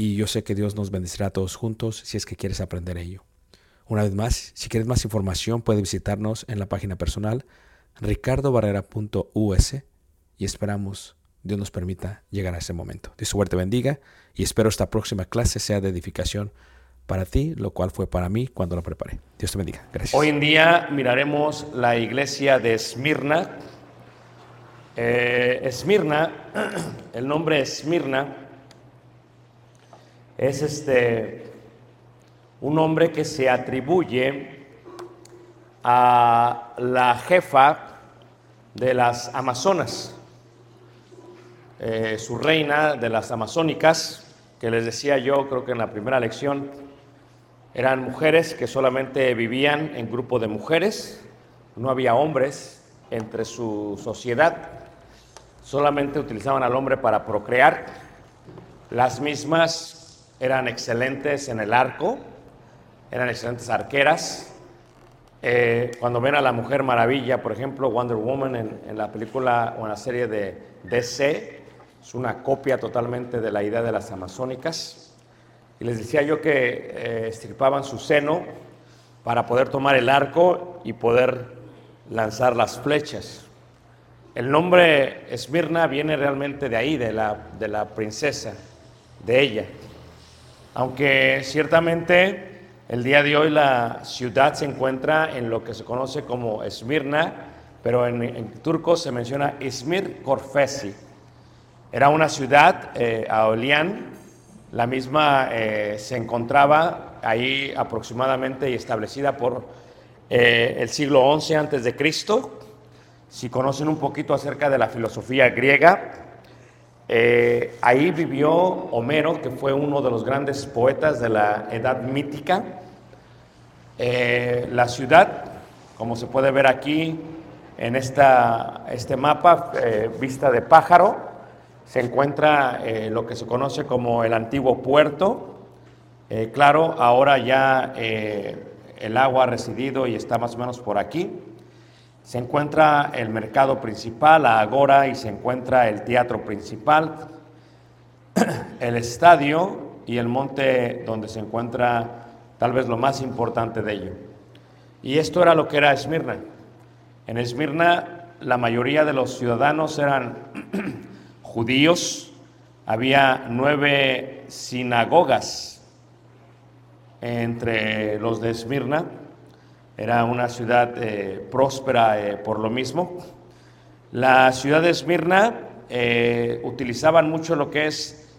y yo sé que Dios nos bendecirá a todos juntos si es que quieres aprender ello. Una vez más, si quieres más información, puedes visitarnos en la página personal ricardobarrera.us y esperamos Dios nos permita llegar a ese momento. Dios suerte bendiga y espero esta próxima clase sea de edificación para ti, lo cual fue para mí cuando la preparé. Dios te bendiga. Gracias. Hoy en día miraremos la iglesia de Esmirna. Eh, Esmirna, el nombre Esmirna es este un hombre que se atribuye a la jefa de las Amazonas, eh, su reina de las Amazónicas, que les decía yo, creo que en la primera lección, eran mujeres que solamente vivían en grupo de mujeres, no había hombres entre su sociedad, solamente utilizaban al hombre para procrear. Las mismas eran excelentes en el arco, eran excelentes arqueras. Eh, cuando ven a la Mujer Maravilla, por ejemplo, Wonder Woman en, en la película o en la serie de DC, es una copia totalmente de la idea de las amazónicas. Y les decía yo que eh, estirpaban su seno para poder tomar el arco y poder lanzar las flechas. El nombre Esmirna viene realmente de ahí, de la, de la princesa. de ella. Aunque ciertamente el día de hoy la ciudad se encuentra en lo que se conoce como Esmirna, pero en, turco se menciona Izmir Korfesi. Era una ciudad, eh, Aolian, la misma eh, se encontraba ahí aproximadamente y establecida por eh, el siglo XI antes de Cristo. Si conocen un poquito acerca de la filosofía griega, eh, ahí vivió Homero, que fue uno de los grandes poetas de la edad mítica. Eh, la ciudad, como se puede ver aquí en esta, este mapa, eh, vista de pájaro, se encuentra lo que se conoce como el antiguo puerto. Claro, ahora ya el agua ha residido y está más o menos por aquí. Se encuentra el mercado principal, la agora, y se encuentra el teatro principal, el estadio y el monte donde se encuentra tal vez lo más importante de ello. Y esto era lo que era Esmirna. En Esmirna la mayoría de los ciudadanos eran judíos, había nueve sinagogas entre los de Esmirna, era una ciudad eh, próspera eh, por lo mismo. La ciudad de Esmirna eh, utilizaban mucho lo que es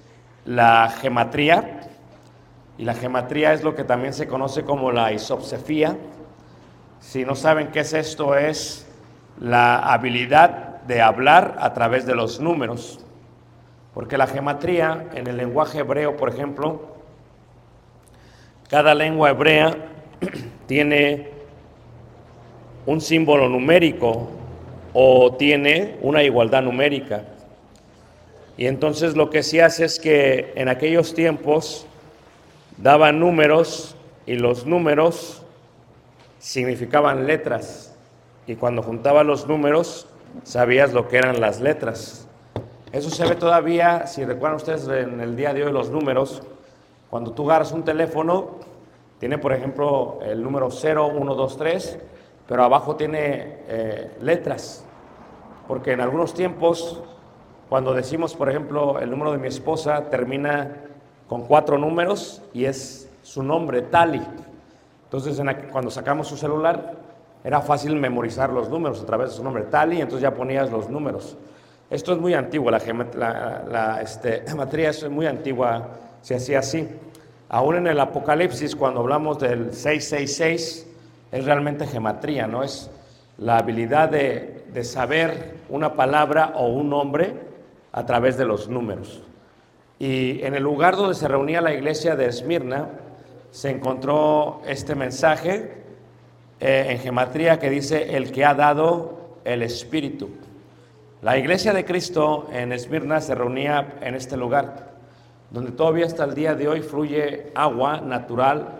la gematría, y la gematría es lo que también se conoce como la isopsefía. Si no saben qué es esto, es la habilidad de hablar a través de los números. Porque la gematría, en el lenguaje hebreo, por ejemplo, cada lengua hebrea tiene un símbolo numérico o tiene una igualdad numérica. Y entonces lo que se hace es que en aquellos tiempos daban números y los números significaban letras. Y cuando juntabas los números, sabías lo que eran las letras. Eso se ve todavía, si recuerdan ustedes en el día de hoy los números, cuando tú agarras un teléfono, tiene por ejemplo el número 0, 1, 2, 3, pero abajo tiene eh, letras. Porque en algunos tiempos, cuando decimos por ejemplo el número de mi esposa, termina con cuatro números y es su nombre, Tali. Entonces en cuando sacamos su celular, era fácil memorizar los números a través de su nombre, Tali, entonces ya ponías los números. Esto es muy antiguo, la, la, la, este, es muy antigua, se hacía así. Aún en el Apocalipsis, cuando hablamos del 666, es realmente gematría, ¿no? Es la habilidad de, de saber una palabra o un nombre a través de los números. Y en el lugar donde se reunía la iglesia de Esmirna, se encontró este mensaje eh, en gematría que dice, el que ha dado el Espíritu. La iglesia de Cristo en Esmirna se reunía en este lugar, donde todavía hasta el día de hoy fluye agua natural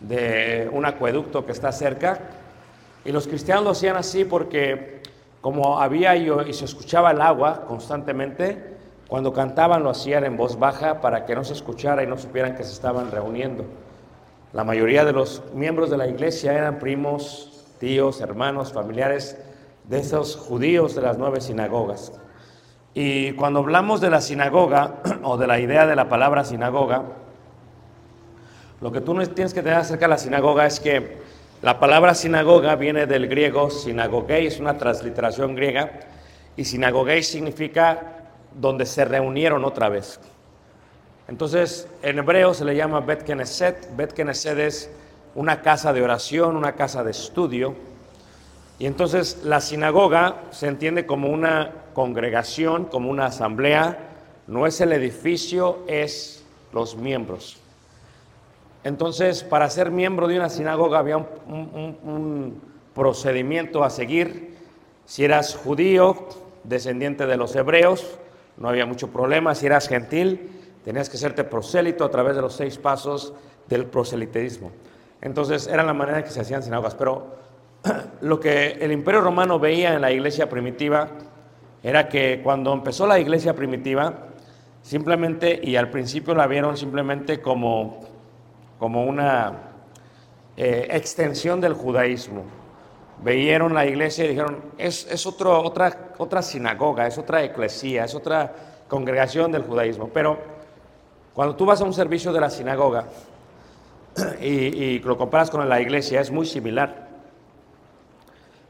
de un acueducto que está cerca. Y los cristianos lo hacían así porque como había y, se escuchaba el agua constantemente, cuando cantaban lo hacían en voz baja para que no se escuchara y no supieran que se estaban reuniendo. La mayoría de los miembros de la iglesia eran primos, tíos, hermanos, familiares de esos judíos de las nueve sinagogas. Y cuando hablamos de la sinagoga o de la idea de la palabra sinagoga, lo que tú tienes que tener acerca de la sinagoga es que la palabra sinagoga viene del griego sinagogei, es una transliteración griega, y sinagogei significa donde se reunieron otra vez. Entonces, en hebreo se le llama Bet Knesset. Bet Knesset es una casa de oración, una casa de estudio. Y entonces la sinagoga se entiende como una congregación, como una asamblea. No es el edificio, es los miembros. Entonces, para ser miembro de una sinagoga había un, procedimiento a seguir. Si eras judío, descendiente de los hebreos, no había mucho problema. Si eras gentil, tenías que serte prosélito a través de los seis pasos del proseliterismo. Entonces, era la manera en que se hacían sinagogas. Pero lo que el imperio romano veía en la iglesia primitiva era que cuando empezó la iglesia primitiva, simplemente, y al principio la vieron simplemente como, como una eh, extensión del judaísmo. Veieron la iglesia y dijeron, es, es otro, otra, otra sinagoga, es otra eclesía, es otra congregación del judaísmo. Pero Cuando tú vas a un servicio de la sinagoga y, lo comparas con la iglesia, es muy similar.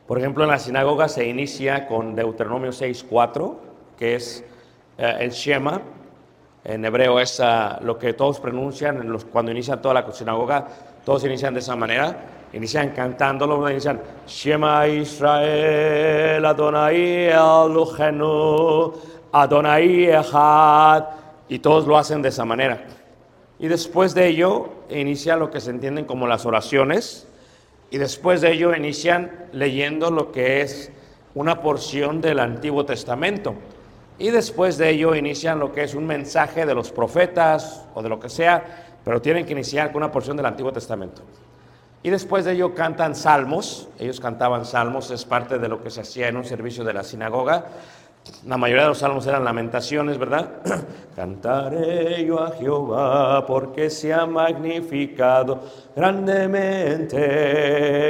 Por ejemplo, en la sinagoga se inicia con Deuteronomio 6.4, que es eh, el Shema. En hebreo es ah, lo que todos pronuncian los- cuando inician toda la sinagoga, todos inician de esa manera. Inician cantándolo, inician Shema Israel, Adonai Elohenu, Adonai Echad, y todos lo hacen de esa manera. Y después de ello inicia lo que se entienden como las oraciones, y después de ello inician leyendo lo que es una porción del Antiguo Testamento. Y después de ello inician lo que es un mensaje de los profetas o de lo que sea, pero tienen que iniciar con una porción del Antiguo Testamento. Y después de ello cantan salmos, ellos cantaban salmos, es parte de lo que se hacía en un servicio de la sinagoga. La mayoría de los salmos eran lamentaciones, ¿verdad? Cantaré yo a Jehová porque se ha magnificado grandemente,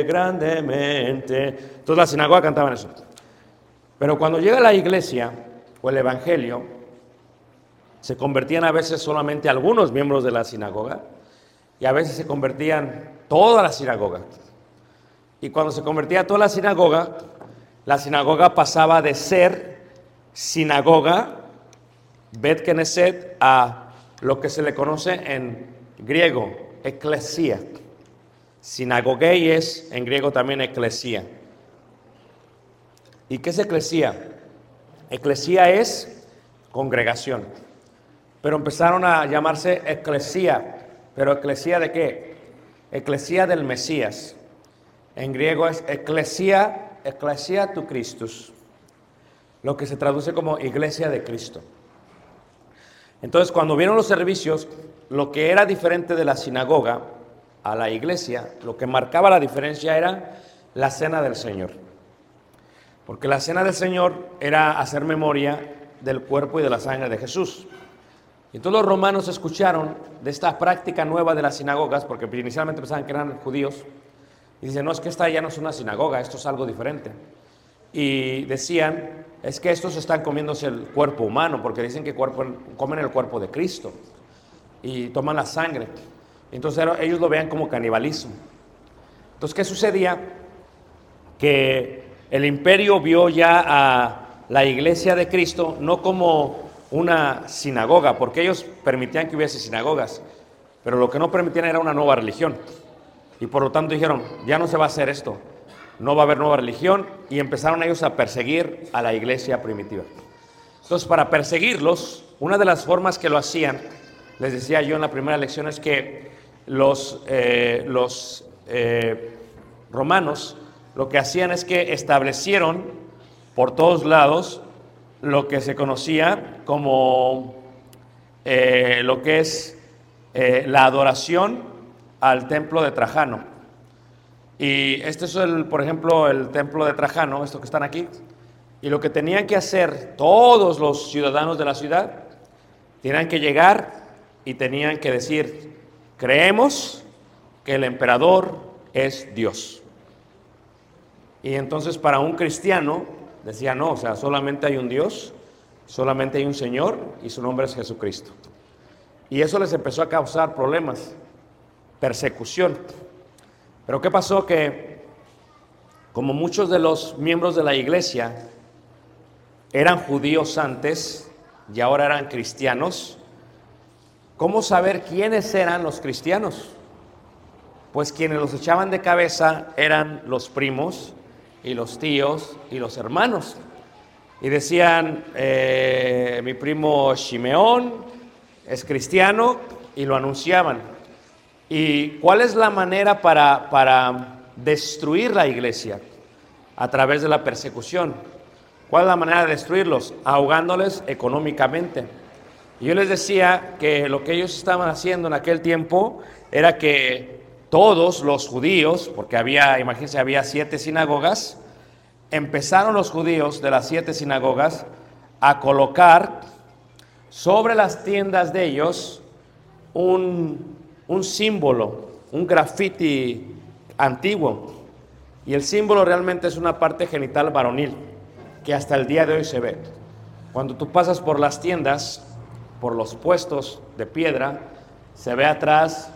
grandemente. Entonces la sinagoga cantaban eso. Pero cuando llega la iglesia o el evangelio, se convertían a veces solamente algunos miembros de la sinagoga y a veces se convertían toda la sinagoga. Y cuando se convertía toda la sinagoga, la sinagoga pasaba de ser sinagoga, Bet a lo que se le conoce en griego, eclesia. Sinagogei es en griego también eclesia. ¿Y qué es eclesia? Eclesia es congregación. Pero empezaron a llamarse eclesia. ¿Pero eclesia de qué? Eclesia del Mesías. En griego es eclesia, eclesia tu Christus. Lo que se traduce como iglesia de Cristo. Entonces, cuando vieron los servicios, lo que era diferente de la sinagoga a la iglesia, lo que marcaba la diferencia era la cena del Señor. Porque la cena del Señor era hacer memoria del cuerpo y de la sangre de Jesús. Y todos los romanos escucharon de esta práctica nueva de las sinagogas, porque inicialmente pensaban que eran judíos, y dicen, no, es que esta ya no es una sinagoga, esto es algo diferente. Y decían, es que estos están comiéndose el cuerpo humano, porque dicen que comen el cuerpo de Cristo y toman la sangre. Entonces ellos lo vean como canibalismo. Entonces, ¿qué sucedía? Que el imperio vio ya a la iglesia de Cristo no como una sinagoga, porque ellos permitían que hubiese sinagogas, pero lo que no permitían era una nueva religión. Y por lo tanto dijeron, ya no se va a hacer esto, no va a haber nueva religión, y empezaron ellos a perseguir a la iglesia primitiva. Entonces, para perseguirlos, una de las formas que lo hacían, les decía yo en la primera lección, es que los, eh, los eh, romanos lo que hacían es que establecieron por todos lados lo que se conocía como eh, lo que es eh, la adoración al templo de Trajano. Y este es, el, por ejemplo, el templo de Trajano, esto que están aquí. Y lo que tenían que hacer todos los ciudadanos de la ciudad, tenían que llegar y tenían que decir, creemos que el emperador es Dios. Y entonces para un cristiano decía, no, o sea, solamente hay un Dios, solamente hay un Señor y su nombre es Jesucristo. Y eso les empezó a causar problemas, persecución. Pero ¿qué pasó? Que como muchos de los miembros de la iglesia eran judíos antes y ahora eran cristianos, ¿cómo saber quiénes eran los cristianos? Pues quienes los echaban de cabeza eran los primos y los tíos y los hermanos. Y decían, eh, mi primo Shimeón es cristiano y lo anunciaban. ¿Y cuál es la manera para, para destruir la iglesia? A través de la persecución. ¿Cuál es la manera de destruirlos? Ahogándoles económicamente. Yo les decía que lo que ellos estaban haciendo en aquel tiempo era que todos los judíos, porque había, imagínense, había siete sinagogas, empezaron los judíos de las siete sinagogas a colocar sobre las tiendas de ellos un, un símbolo, un graffiti antiguo. Y el símbolo realmente es una parte genital varonil, que hasta el día de hoy se ve. Cuando tú pasas por las tiendas, por los puestos de piedra, se ve atrás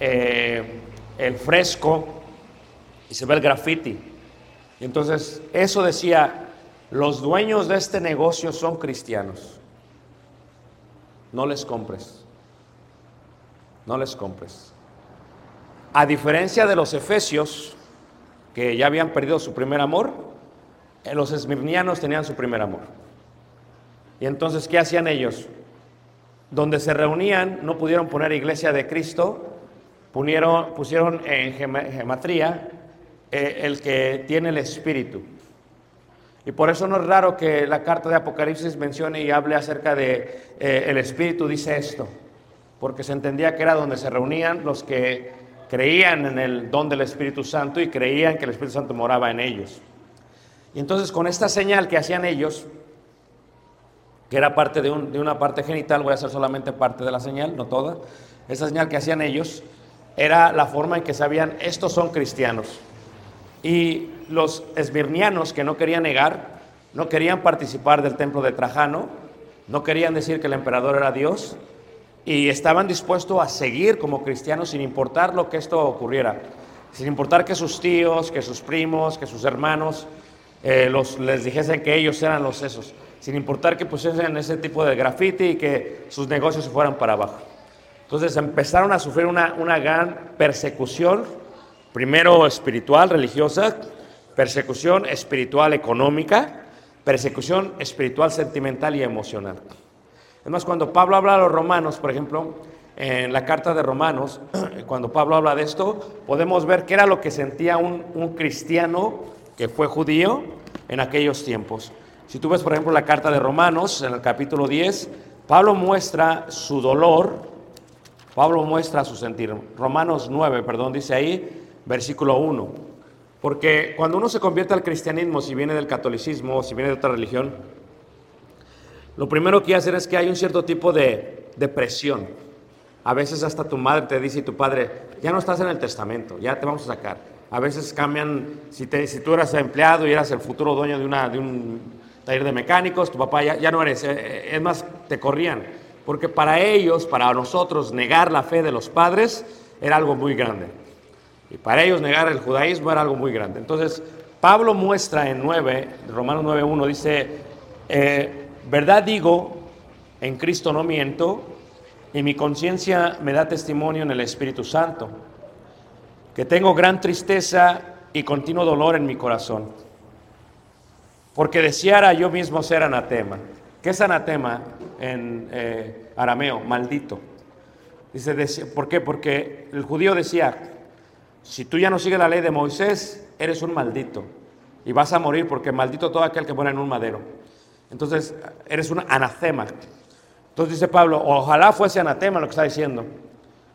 eh, el fresco y se ve el graffiti. Y entonces eso decía, los dueños de este negocio son cristianos. No les compres. No les compres. A diferencia de los efesios, que ya habían perdido su primer amor, eh, los esmirnianos tenían su primer amor. Y entonces, ¿qué hacían ellos? Donde se reunían, no pudieron poner iglesia de Cristo, pusieron, en gematría eh, el que tiene el Espíritu. Y por eso no es raro que la carta de Apocalipsis mencione y hable acerca de eh, el Espíritu, dice esto, porque se entendía que era donde se reunían los que creían en el don del Espíritu Santo y creían que el Espíritu Santo moraba en ellos. Y entonces con esta señal que hacían ellos, que era parte de, de una parte genital, voy a hacer solamente parte de la señal, no toda, esa señal que hacían ellos era la forma en que sabían, estos son cristianos. Y los esmirnianos que no querían negar, no querían participar del templo de Trajano, no querían decir que el emperador era Dios y estaban dispuestos a seguir como cristianos sin importar lo que esto ocurriera, sin importar que sus tíos, que sus primos, que sus hermanos eh, los, les dijesen que ellos eran los esos, sin importar que pusiesen ese tipo de grafiti y que sus negocios se fueran para abajo. Entonces empezaron a sufrir una, una gran persecución Primero espiritual, religiosa, persecución espiritual económica, persecución espiritual sentimental y emocional. Además, cuando Pablo habla a los romanos, por ejemplo, en la carta de Romanos, cuando Pablo habla de esto, podemos ver qué era lo que sentía un, un cristiano que fue judío en aquellos tiempos. Si tú ves, por ejemplo, la carta de Romanos, en el capítulo 10, Pablo muestra su dolor, Pablo muestra su sentir. Romanos 9, perdón, dice ahí, versículo 1. Porque cuando uno se convierte al cristianismo, si viene del catolicismo o si viene de otra religión, lo primero que hacer es que hay un cierto tipo de, de presión. A veces hasta tu madre te dice y tu padre, ya no estás en el testamento, ya te vamos a sacar. A veces cambian, si, te, si tú eras empleado y eras el futuro dueño de, una, de un taller de mecánicos, tu papá ya, ya no eres, eh, eh, es más, te corrían. Porque para ellos, para nosotros, negar la fe de los padres era algo muy grande. Y para ellos negar el judaísmo era algo muy grande. Entonces, Pablo muestra en 9, Romanos 9.1, dice, eh, verdad digo, en Cristo no miento, y mi conciencia me da testimonio en el Espíritu Santo, que tengo gran tristeza y continuo dolor en mi corazón, porque deseara yo mismo ser anatema. ¿Qué es anatema en eh, arameo? Maldito. Dice, ¿por qué? Porque el judío decía, si tú ya no sigues la ley de Moisés, eres un maldito y vas a morir porque maldito todo aquel que pone en un madero. Entonces, eres un anatema. Entonces dice Pablo, ojalá fuese anatema lo que está diciendo,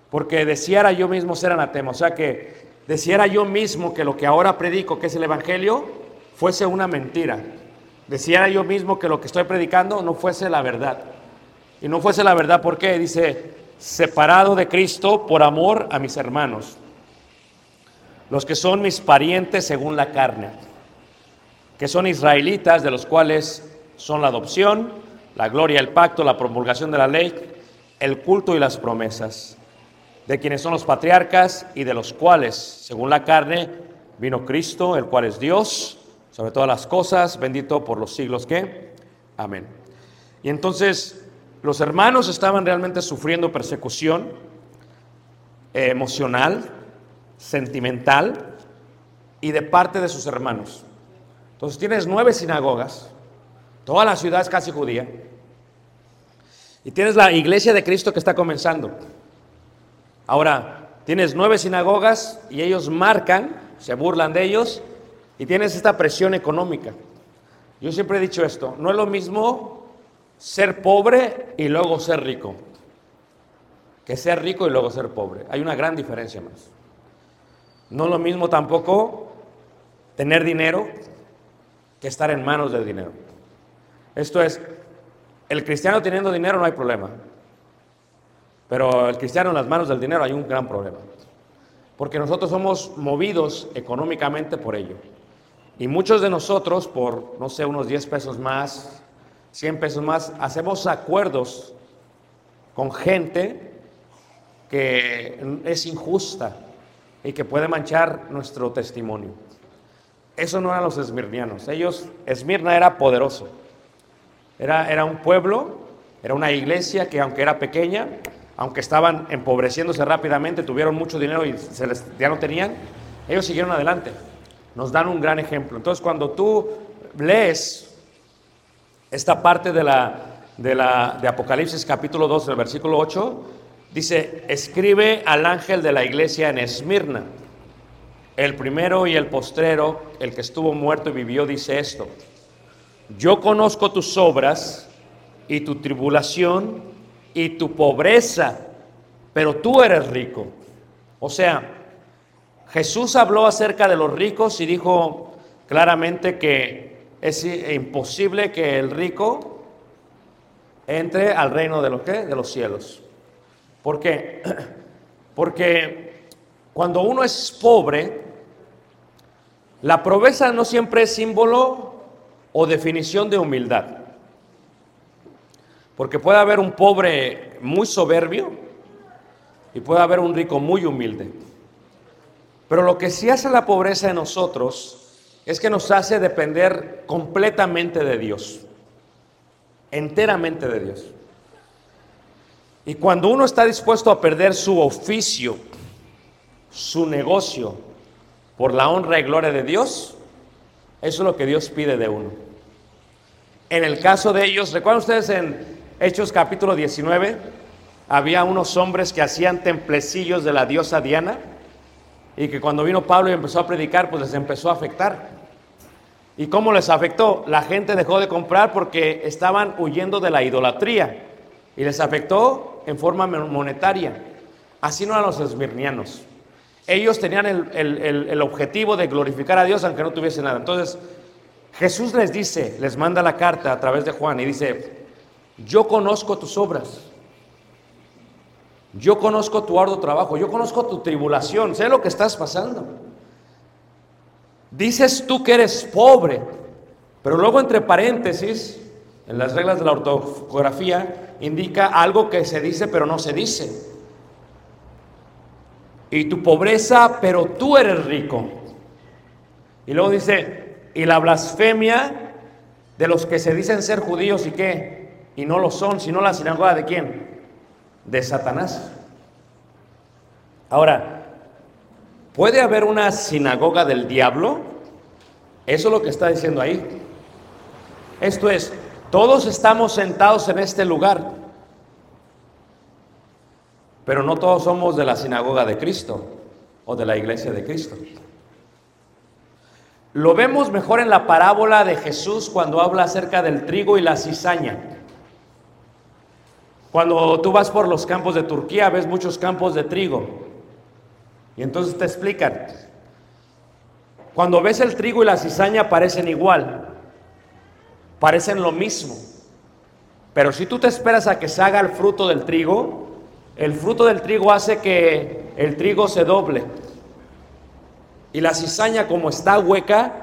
porque deseara yo mismo ser anatema, o sea que deseara yo mismo que lo que ahora predico, que es el Evangelio, fuese una mentira. Deseara yo mismo que lo que estoy predicando no fuese la verdad. Y no fuese la verdad, ¿por qué? Dice, separado de Cristo por amor a mis hermanos los que son mis parientes según la carne, que son israelitas, de los cuales son la adopción, la gloria, el pacto, la promulgación de la ley, el culto y las promesas, de quienes son los patriarcas y de los cuales, según la carne, vino Cristo, el cual es Dios, sobre todas las cosas, bendito por los siglos que. Amén. Y entonces los hermanos estaban realmente sufriendo persecución eh, emocional, sentimental y de parte de sus hermanos. Entonces tienes nueve sinagogas, toda la ciudad es casi judía, y tienes la iglesia de Cristo que está comenzando. Ahora, tienes nueve sinagogas y ellos marcan, se burlan de ellos, y tienes esta presión económica. Yo siempre he dicho esto, no es lo mismo ser pobre y luego ser rico, que ser rico y luego ser pobre. Hay una gran diferencia más. No lo mismo tampoco tener dinero que estar en manos del dinero. Esto es, el cristiano teniendo dinero no hay problema, pero el cristiano en las manos del dinero hay un gran problema, porque nosotros somos movidos económicamente por ello. Y muchos de nosotros, por, no sé, unos 10 pesos más, 100 pesos más, hacemos acuerdos con gente que es injusta y que puede manchar nuestro testimonio. Eso no eran los esmirnianos. Ellos, Esmirna era poderoso. Era, era un pueblo, era una iglesia que aunque era pequeña, aunque estaban empobreciéndose rápidamente, tuvieron mucho dinero y se les, ya no tenían, ellos siguieron adelante. Nos dan un gran ejemplo. Entonces cuando tú lees esta parte de, la, de, Apocalipsis capítulo 2, del versículo 8, dice, escribe al ángel de la iglesia en Esmirna. El primero y el postrero, el que estuvo muerto y vivió, dice esto. Yo conozco tus obras y tu tribulación y tu pobreza, pero tú eres rico. O sea, Jesús habló acerca de los ricos y dijo claramente que es imposible que el rico entre al reino de los, ¿qué? de los cielos. ¿Por qué? Porque cuando uno es pobre, la pobreza no siempre es símbolo o definición de humildad. Porque puede haber un pobre muy soberbio y puede haber un rico muy humilde. Pero lo que sí hace la pobreza en nosotros es que nos hace depender completamente de Dios, enteramente de Dios. Y cuando uno está dispuesto a perder su oficio, su negocio, por la honra y gloria de Dios, eso es lo que Dios pide de uno. En el caso de ellos, ¿recuerdan ustedes en Hechos capítulo 19? Había unos hombres que hacían templecillos de la diosa Diana y que cuando vino Pablo y empezó a predicar, pues les empezó a afectar. ¿Y cómo les afectó? La gente dejó de comprar porque estaban huyendo de la idolatría y les afectó en forma monetaria. Así no eran los esmirnianos. Ellos tenían el, el, el, objetivo de glorificar a Dios aunque no tuviesen nada. Entonces, Jesús les dice, les manda la carta a través de Juan y dice, yo conozco tus obras, yo conozco tu arduo trabajo, yo conozco tu tribulación, sé lo que estás pasando. Dices tú que eres pobre, pero luego entre paréntesis, en las reglas de la ortografía, indica algo que se dice pero no se dice. Y tu pobreza, pero tú eres rico. Y luego dice, y la blasfemia de los que se dicen ser judíos y qué, y no lo son, sino la sinagoga de quién? De Satanás. Ahora, ¿puede haber una sinagoga del diablo? Eso es lo que está diciendo ahí. Esto es, todos estamos sentados en este lugar, pero no todos somos de la sinagoga de Cristo o de la iglesia de Cristo. Lo vemos mejor en la parábola de Jesús cuando habla acerca del trigo y la cizaña. Cuando tú vas por los campos de Turquía ves muchos campos de trigo. Y entonces te explican. Cuando ves el trigo y la cizaña parecen igual. Parecen lo mismo. Pero si tú te esperas a que se haga el fruto del trigo, el fruto del trigo hace que el trigo se doble. Y la cizaña, como está hueca,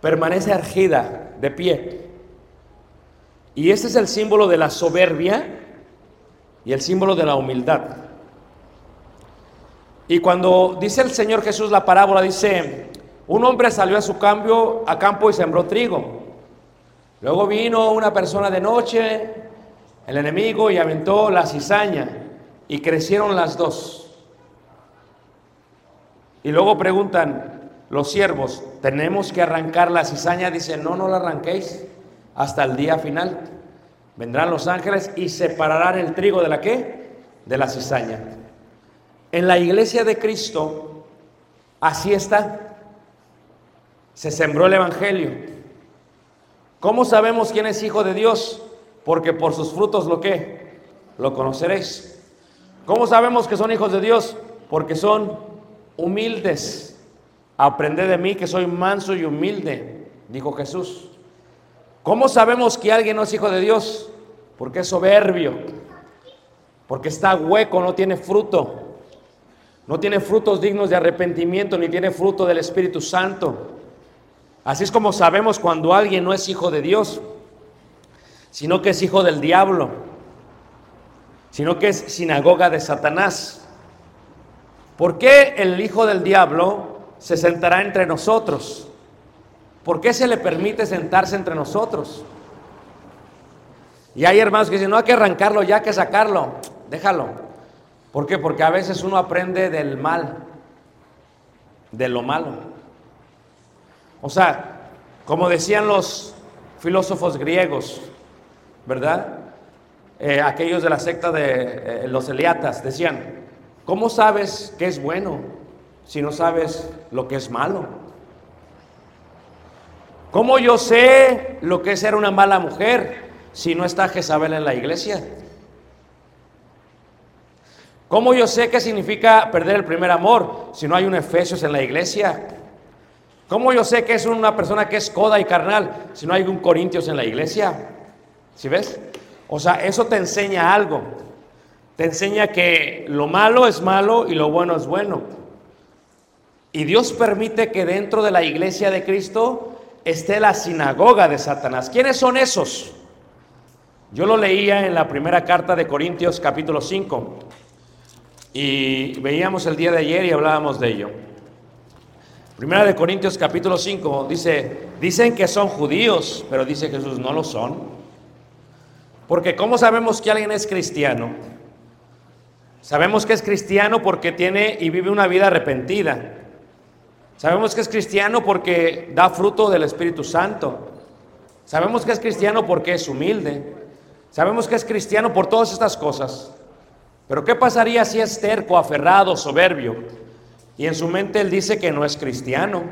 permanece ergida, de pie. Y ese es el símbolo de la soberbia y el símbolo de la humildad. Y cuando dice el Señor Jesús la parábola, dice, un hombre salió a su cambio, a campo y sembró trigo. Luego vino una persona de noche, el enemigo, y aventó la cizaña, y crecieron las dos. Y luego preguntan los siervos, ¿tenemos que arrancar la cizaña? Dice, no, no la arranquéis hasta el día final. Vendrán los ángeles y separarán el trigo de la qué? De la cizaña. En la iglesia de Cristo, así está. Se sembró el Evangelio. ¿Cómo sabemos quién es hijo de Dios? Porque por sus frutos lo que lo conoceréis. ¿Cómo sabemos que son hijos de Dios? Porque son humildes. Aprended de mí que soy manso y humilde, dijo Jesús. ¿Cómo sabemos que alguien no es hijo de Dios? Porque es soberbio, porque está hueco, no tiene fruto, no tiene frutos dignos de arrepentimiento, ni tiene fruto del Espíritu Santo. Así es como sabemos cuando alguien no es hijo de Dios, sino que es hijo del diablo. sino que es sinagoga de Satanás. ¿Por qué el hijo del diablo se sentará entre nosotros? ¿Por qué se le permite sentarse entre nosotros? Y hay hermanos que dicen, no hay que arrancarlo, ya hay que sacarlo, déjalo. ¿Por qué? Porque a veces uno aprende del mal, de lo malo. O sea, como decían los filósofos griegos, ¿verdad? Eh, aquellos de la secta de eh, los Eliatas decían, ¿cómo sabes qué es bueno si no sabes lo que es malo? ¿Cómo yo sé lo que es ser una mala mujer si no está Jezabel en la iglesia? ¿Cómo yo sé qué significa perder el primer amor si no hay un Efesios en la iglesia? ¿Cómo yo sé que es una persona que es coda y carnal si no hay un Corintios en la iglesia? ¿Sí ves? O sea, eso te enseña algo. Te enseña que lo malo es malo y lo bueno es bueno. Y Dios permite que dentro de la iglesia de Cristo esté la sinagoga de Satanás. ¿Quiénes son esos? Yo lo leía en la primera carta de Corintios capítulo 5 y veíamos el día de ayer y hablábamos de ello. Primera de Corintios capítulo 5 dice, dicen que son judíos, pero dice Jesús, no lo son. Porque ¿cómo sabemos que alguien es cristiano? Sabemos que es cristiano porque tiene y vive una vida arrepentida. Sabemos que es cristiano porque da fruto del Espíritu Santo. Sabemos que es cristiano porque es humilde. Sabemos que es cristiano por todas estas cosas. Pero ¿qué pasaría si es terco, aferrado, soberbio? Y en su mente él dice que no es cristiano.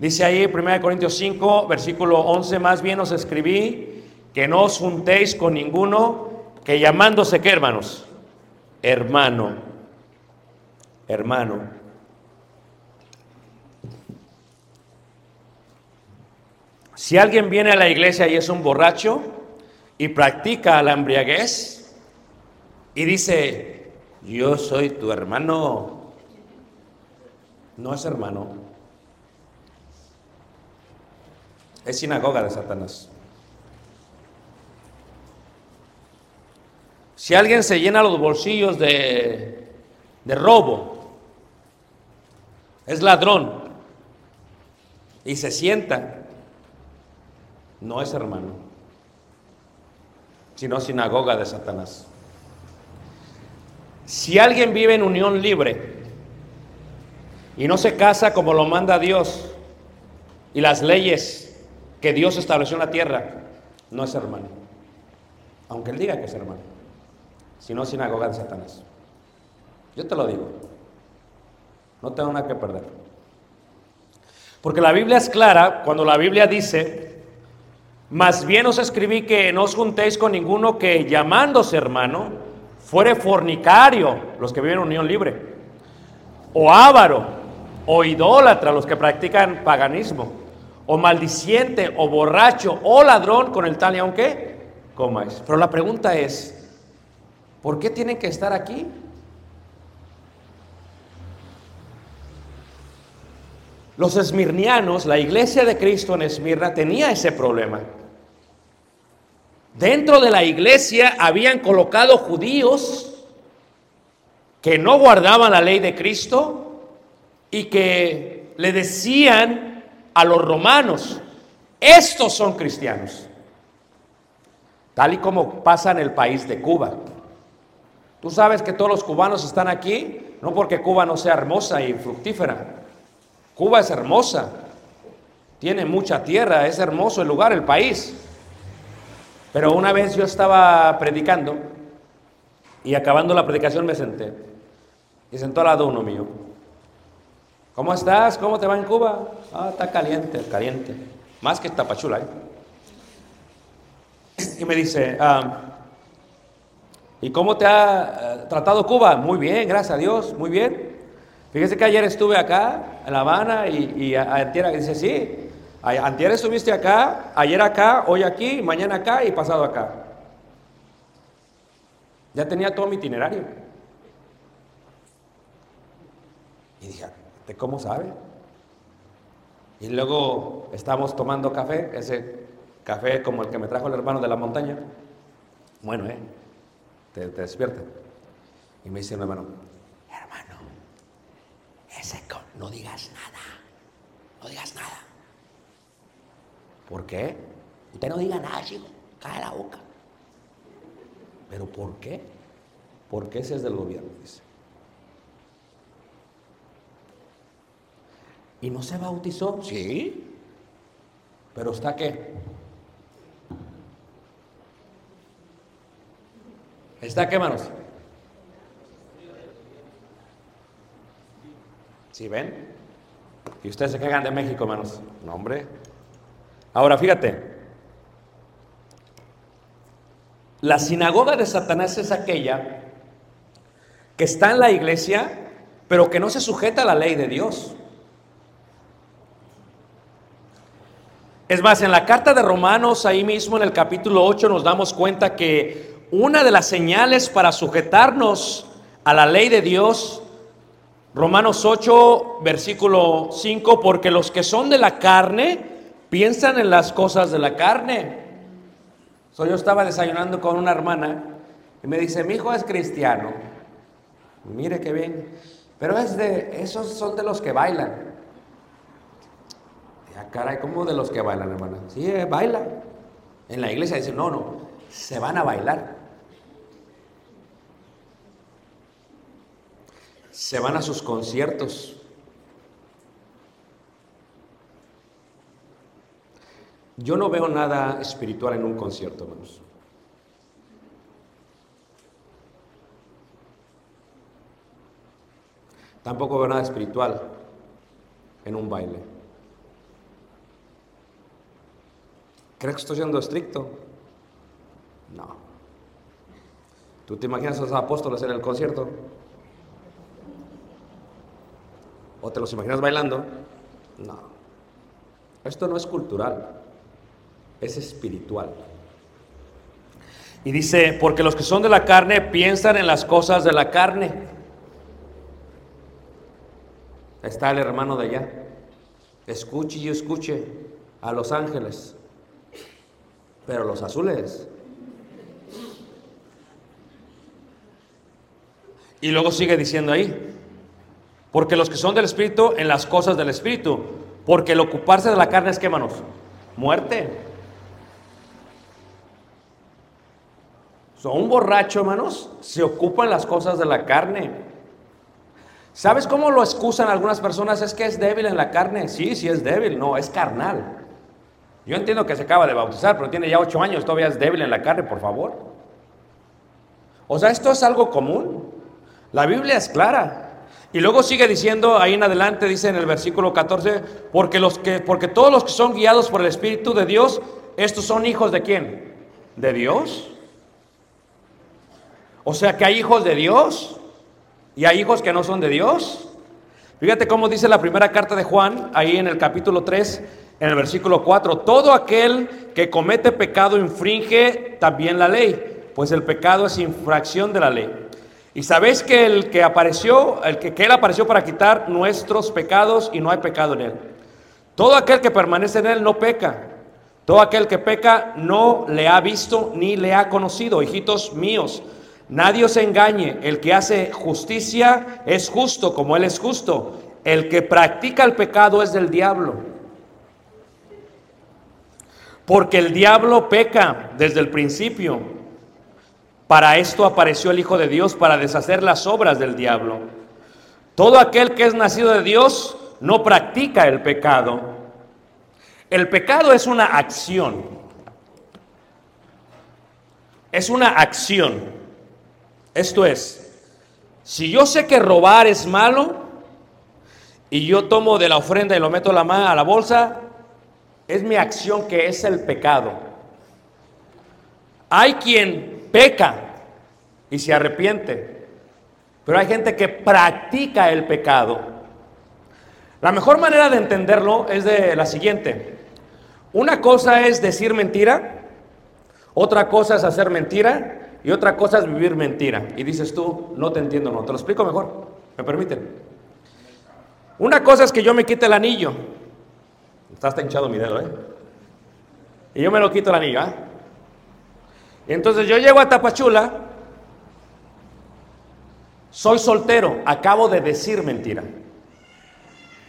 Dice ahí 1 Corintios 5, versículo 11, más bien os escribí que no os juntéis con ninguno que llamándose, ¿qué hermanos? Hermano, hermano. Si alguien viene a la iglesia y es un borracho y practica la embriaguez y dice, yo soy tu hermano, no es hermano, es sinagoga de Satanás. Si alguien se llena los bolsillos de, de robo, es ladrón y se sienta, no es hermano, sino sinagoga de Satanás. Si alguien vive en unión libre y no se casa como lo manda Dios y las leyes que Dios estableció en la tierra, no es hermano, aunque él diga que es hermano, sino sinagoga de Satanás. Yo te lo digo, no tengo nada que perder. Porque la Biblia es clara cuando la Biblia dice más bien os escribí que no os juntéis con ninguno que llamándose hermano fuere fornicario, los que viven en unión libre, o avaro, o idólatra, los que practican paganismo, o maldiciente, o borracho, o ladrón con el tal y aunque comáis. Pero la pregunta es, ¿por qué tienen que estar aquí? Los esmirnianos, la iglesia de Cristo en Esmirna tenía ese problema. Dentro de la iglesia habían colocado judíos que no guardaban la ley de Cristo y que le decían a los romanos, estos son cristianos, tal y como pasa en el país de Cuba. Tú sabes que todos los cubanos están aquí, no porque Cuba no sea hermosa y fructífera. Cuba es hermosa, tiene mucha tierra, es hermoso el lugar, el país. Pero una vez yo estaba predicando y acabando la predicación me senté y sentó al lado uno mío. ¿Cómo estás? ¿Cómo te va en Cuba? Ah, está caliente, caliente. Más que Tapachula, ¿eh? Y me dice, ah, ¿y cómo te ha eh, tratado Cuba? Muy bien, gracias a Dios, muy bien. Fíjese que ayer estuve acá, en La Habana, y, y a, a dice, sí, Antier estuviste acá, ayer acá, hoy aquí, mañana acá y pasado acá. Ya tenía todo mi itinerario. Y dije, ¿de cómo sabe? Y luego estamos tomando café, ese café como el que me trajo el hermano de la montaña. Bueno, ¿eh? te, te. Y me dice un hermano, hermano, ese no digas nada, no digas nada. ¿Por qué? Usted no diga nada, chico, cae la boca. ¿Pero por qué? Porque ese es del gobierno, dice. ¿Y no se bautizó? Sí. ¿Pero está qué? ¿Está qué, manos? ¿Sí ven? Y ustedes se quejan de México, hermanos. No, hombre. Ahora, fíjate. La sinagoga de Satanás es aquella que está en la iglesia, pero que no se sujeta a la ley de Dios. Es más, en la carta de Romanos, ahí mismo en el capítulo 8, nos damos cuenta que una de las señales para sujetarnos a la ley de Dios, Romanos 8, versículo 5, porque los que son de la carne piensan en las cosas de la carne. So, yo estaba desayunando con una hermana y me dice, mi hijo es cristiano. Mire qué bien. Pero es de, esos son de los que bailan. Ya, caray, ¿cómo de los que bailan, hermana? Sí, eh, baila. En la iglesia dicen, no, no, se van a bailar. Se van a sus conciertos. Yo no veo nada espiritual en un concierto, hermanos. Tampoco veo nada espiritual en un baile. ¿Crees que estoy siendo estricto? No. ¿Tú te imaginas a los apóstoles en el concierto? ¿O te los imaginas bailando? No. Esto no es cultural, es espiritual. Y dice, porque los que son de la carne piensan en las cosas de la carne. Está el hermano de allá. Escuche y escuche a los ángeles. Pero los azules. Y luego sigue diciendo ahí, porque los que son del Espíritu en las cosas del Espíritu, porque el ocuparse de la carne es qué, manos? Muerte. So, un borracho, hermanos, se ocupa en las cosas de la carne. ¿Sabes cómo lo excusan algunas personas? Es que es débil en la carne. Sí, sí es débil, no, es carnal. Yo entiendo que se acaba de bautizar, pero tiene ya ocho años, todavía es débil en la carne, por favor. O sea, esto es algo común. La Biblia es clara. Y luego sigue diciendo, ahí en adelante dice en el versículo 14, porque, los que, porque todos los que son guiados por el Espíritu de Dios, estos son hijos de quién? ¿De Dios? O sea que hay hijos de Dios y hay hijos que no son de Dios. Fíjate cómo dice la primera carta de Juan, ahí en el capítulo 3, en el versículo 4, todo aquel que comete pecado infringe también la ley, pues el pecado es infracción de la ley. Y sabéis que el que apareció, el que, él apareció para quitar nuestros pecados y no hay pecado en él. Todo aquel que permanece en él no peca. Todo aquel que peca no le ha visto ni le ha conocido, hijitos míos. Nadie os engañe, el que hace justicia es justo como él es justo. El que practica el pecado es del diablo. Porque el diablo peca desde el principio. Para esto apareció el Hijo de Dios, para deshacer las obras del diablo. Todo aquel que es nacido de Dios no practica el pecado. El pecado es una acción. Es una acción. Esto es, si yo sé que robar es malo y yo tomo de la ofrenda y lo meto la mano a la bolsa, es mi acción que es el pecado. Hay quien peca y se arrepiente, pero hay gente que practica el pecado. La mejor manera de entenderlo es de la siguiente. Una cosa es decir mentira, otra cosa es hacer mentira y otra cosa es vivir mentira. Y dices tú, no te entiendo, no. Te lo explico mejor. ¿Me permiten? Una cosa es que yo me quite el anillo. Está hasta hinchado mi dedo, ¿eh? Y yo me lo quito el anillo, ¿ah? Entonces yo llego a Tapachula soy soltero, acabo de decir mentira.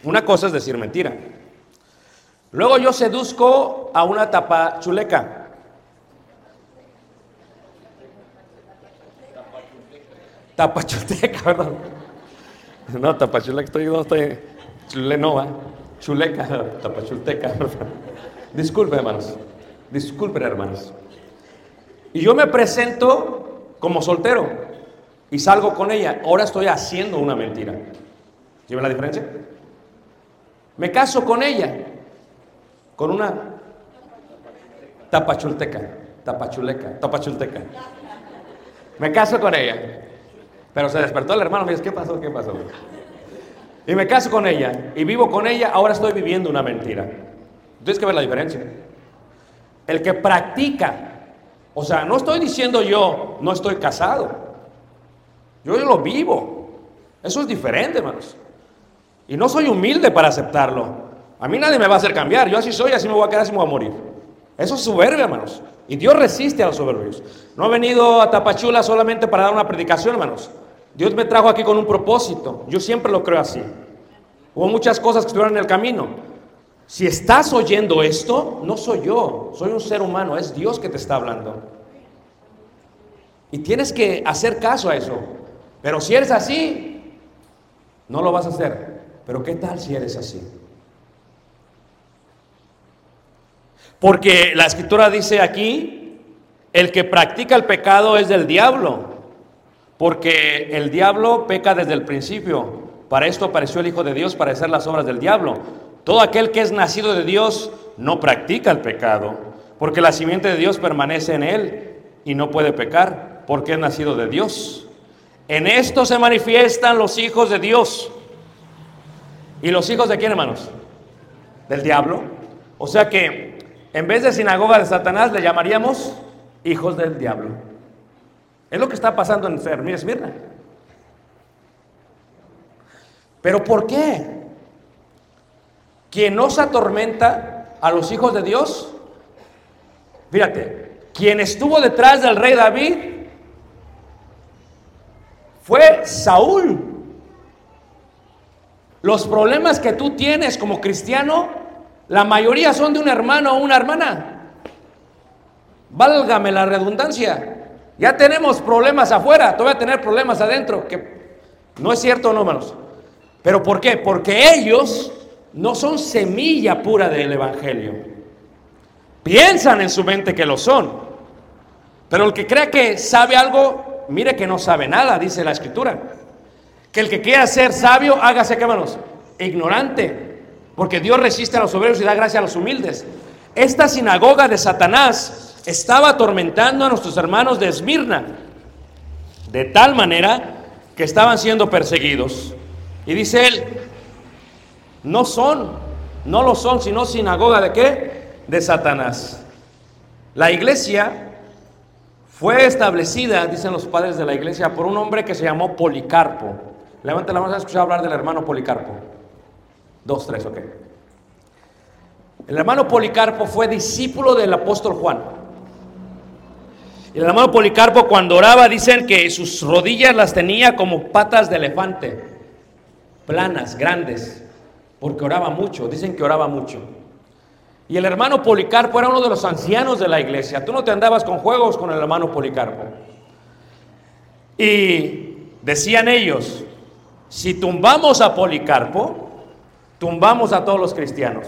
Una cosa es decir mentira. Luego yo seduzco a una tapachuleca. Tapachuleca, perdón. No, tapachuleca, estoy, no estoy. Chulenova. Chuleca, tapachulteca. Disculpen, hermanos. Disculpen, hermanos. Y yo me presento como soltero y salgo con ella. Ahora estoy haciendo una mentira. ¿Sí ven la diferencia? Me caso con ella, con una tapachulteca, tapachuleca, tapachulteca. Me caso con ella. Pero se despertó el hermano, me dice, ¿qué pasó? ¿Qué pasó? Y me caso con ella y vivo con ella, ahora estoy viviendo una mentira. Tienes que ver la diferencia. El que practica, o sea, no estoy diciendo yo, no estoy casado. Yo lo vivo. Eso es diferente, hermanos. Y no soy humilde para aceptarlo. A mí nadie me va a hacer cambiar. Yo así soy, así me voy a quedar, así me voy a morir. Eso es soberbia, hermanos. Y Dios resiste a los soberbios. No he venido a Tapachula solamente para dar una predicación, hermanos. Dios me trajo aquí con un propósito. Yo siempre lo creo así. Hubo muchas cosas que estuvieron en el camino. Si estás oyendo esto, no soy yo, soy un ser humano, es Dios que te está hablando. Y tienes que hacer caso a eso. Pero si eres así, no lo vas a hacer. Pero ¿qué tal si eres así? Porque la escritura dice aquí, el que practica el pecado es del diablo, porque el diablo peca desde el principio. Para esto apareció el Hijo de Dios para hacer las obras del diablo. Todo aquel que es nacido de Dios no practica el pecado, porque la simiente de Dios permanece en él y no puede pecar, porque es nacido de Dios. En esto se manifiestan los hijos de Dios. ¿Y los hijos de quién, hermanos? Del diablo. O sea que en vez de sinagoga de Satanás le llamaríamos hijos del diablo. Es lo que está pasando en mira, Esmirna. Pero ¿por qué? Quien nos atormenta a los hijos de Dios, fíjate, quien estuvo detrás del rey David fue Saúl. Los problemas que tú tienes como cristiano, la mayoría son de un hermano o una hermana. Válgame la redundancia. Ya tenemos problemas afuera, todavía tener problemas adentro, que no es cierto, no, hermanos. ¿Pero por qué? Porque ellos no son semilla pura del Evangelio. Piensan en su mente que lo son. Pero el que cree que sabe algo, mire que no sabe nada, dice la Escritura. Que el que quiera ser sabio, hágase, ¿qué hermanos? Ignorante. Porque Dios resiste a los soberbios y da gracia a los humildes. Esta sinagoga de Satanás estaba atormentando a nuestros hermanos de Esmirna. De tal manera que estaban siendo perseguidos. Y dice él, no son, no lo son, sino sinagoga de qué? De Satanás. La iglesia fue establecida, dicen los padres de la iglesia, por un hombre que se llamó Policarpo. Levanten la mano, ¿has escuchado hablar del hermano Policarpo? Dos, tres, ok. El hermano Policarpo fue discípulo del apóstol Juan. El hermano Policarpo cuando oraba dicen que sus rodillas las tenía como patas de elefante, planas, grandes, porque oraba mucho, dicen que oraba mucho. Y el hermano Policarpo era uno de los ancianos de la iglesia. Tú no te andabas con juegos con el hermano Policarpo. Y decían ellos, si tumbamos a Policarpo, tumbamos a todos los cristianos.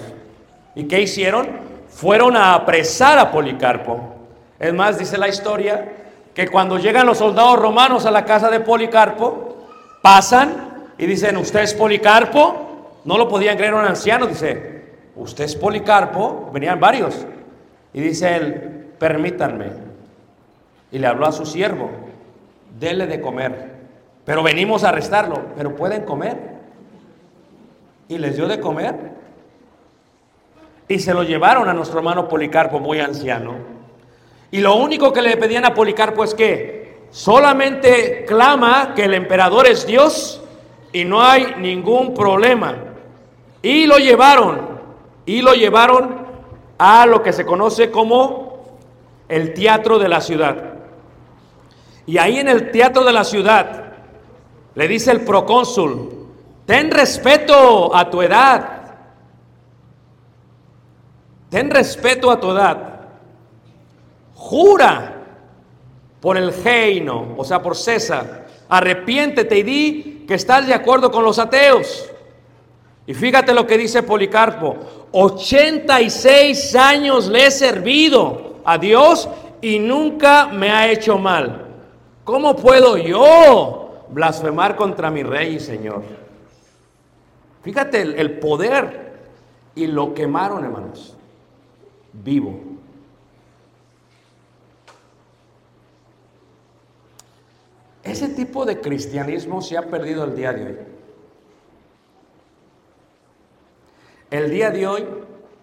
¿Y qué hicieron? Fueron a apresar a Policarpo. Es más, dice la historia que cuando llegan los soldados romanos a la casa de Policarpo, pasan y dicen, ¿usted es Policarpo? No lo podían creer un anciano, dice, ¿usted es Policarpo? Venían varios. Y dice él, permítanme. Y le habló a su siervo, dele de comer. Pero venimos a arrestarlo, pero pueden comer. Y les dio de comer. Y se lo llevaron a nuestro hermano Policarpo, muy anciano. Y lo único que le pedían a Policarpo es que solamente clama que el emperador es Dios y no hay ningún problema. Y lo llevaron, y lo llevaron a lo que se conoce como el teatro de la ciudad. Y ahí en el teatro de la ciudad Le dice el procónsul, ten respeto a tu edad. Ten respeto a tu edad. Jura por el reino, o sea, por César. Arrepiéntete y di que estás de acuerdo con los ateos. Y fíjate lo que dice Policarpo. 86 años le he servido a Dios y nunca me ha hecho mal. ¿Cómo puedo yo blasfemar contra mi rey y señor? Fíjate el, el poder y lo quemaron, hermanos, vivo. Ese tipo de cristianismo se ha perdido el día de hoy. El día de hoy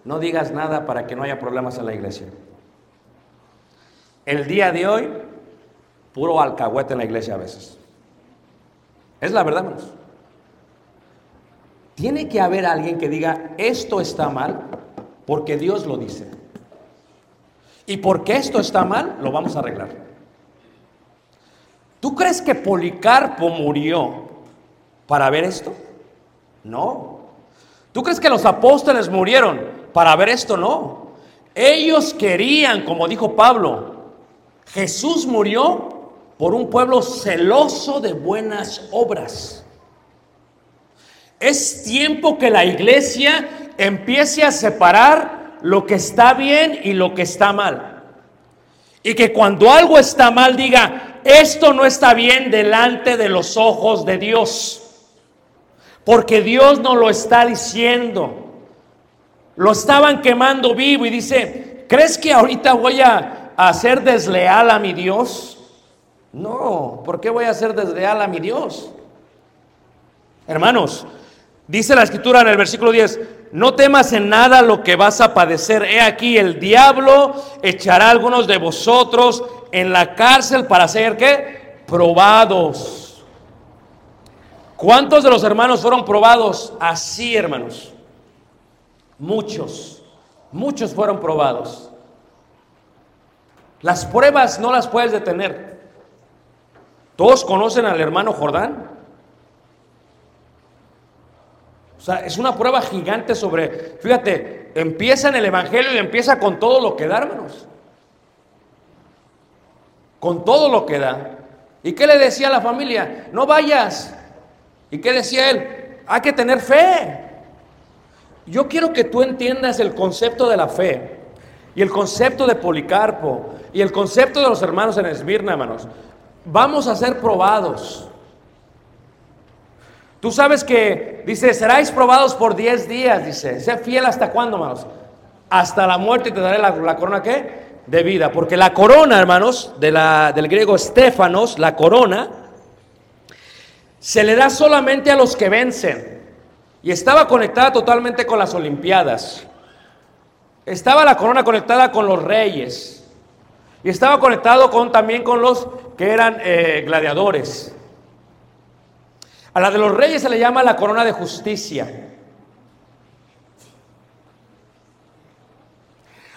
no digas nada para que no haya problemas en la iglesia. El día de hoy, puro alcahuete en la iglesia a veces. Es la verdad, hermanos. Tiene que haber alguien que diga, esto está mal porque Dios lo dice. Y porque esto está mal, lo vamos a arreglar. ¿Tú crees que Policarpo murió para ver esto? No. ¿Tú crees que los apóstoles murieron para ver esto? No. Ellos querían, como dijo Pablo, Jesús murió por un pueblo celoso de buenas obras. Es tiempo que la iglesia empiece a separar lo que está bien y lo que está mal. Y que cuando algo está mal diga, esto no está bien delante de los ojos de Dios. Porque Dios no lo está diciendo. Lo estaban quemando vivo y dice, ¿crees que ahorita voy a, a ser desleal a mi Dios? No, ¿por qué voy a ser desleal a mi Dios? Hermanos, dice la escritura en el versículo 10, no temas en nada lo que vas a padecer. He aquí, el diablo echará a algunos de vosotros en la cárcel para ser qué? Probados. ¿Cuántos de los hermanos fueron probados? Así, hermanos. Muchos, muchos fueron probados. Las pruebas no las puedes detener. ¿Todos conocen al hermano Jordán? O sea, es una prueba gigante sobre, fíjate, empieza en el Evangelio y empieza con todo lo que da, hermanos. Con todo lo que da. ¿Y qué le decía a la familia? No vayas. ¿Y qué decía él? Hay que tener fe. Yo quiero que tú entiendas el concepto de la fe y el concepto de Policarpo y el concepto de los hermanos en Esmirna, hermanos. Vamos a ser probados. Tú sabes que, dice, seráis probados por 10 días, dice. Sé fiel hasta cuándo, hermanos. Hasta la muerte y te daré la, la corona, ¿qué? De vida. Porque la corona, hermanos, de la, del griego Estefanos, la corona, se le da solamente a los que vencen. Y estaba conectada totalmente con las Olimpiadas. Estaba la corona conectada con los reyes. Y estaba conectado con, también con los que eran eh, gladiadores. A la de los reyes se le llama la corona de justicia.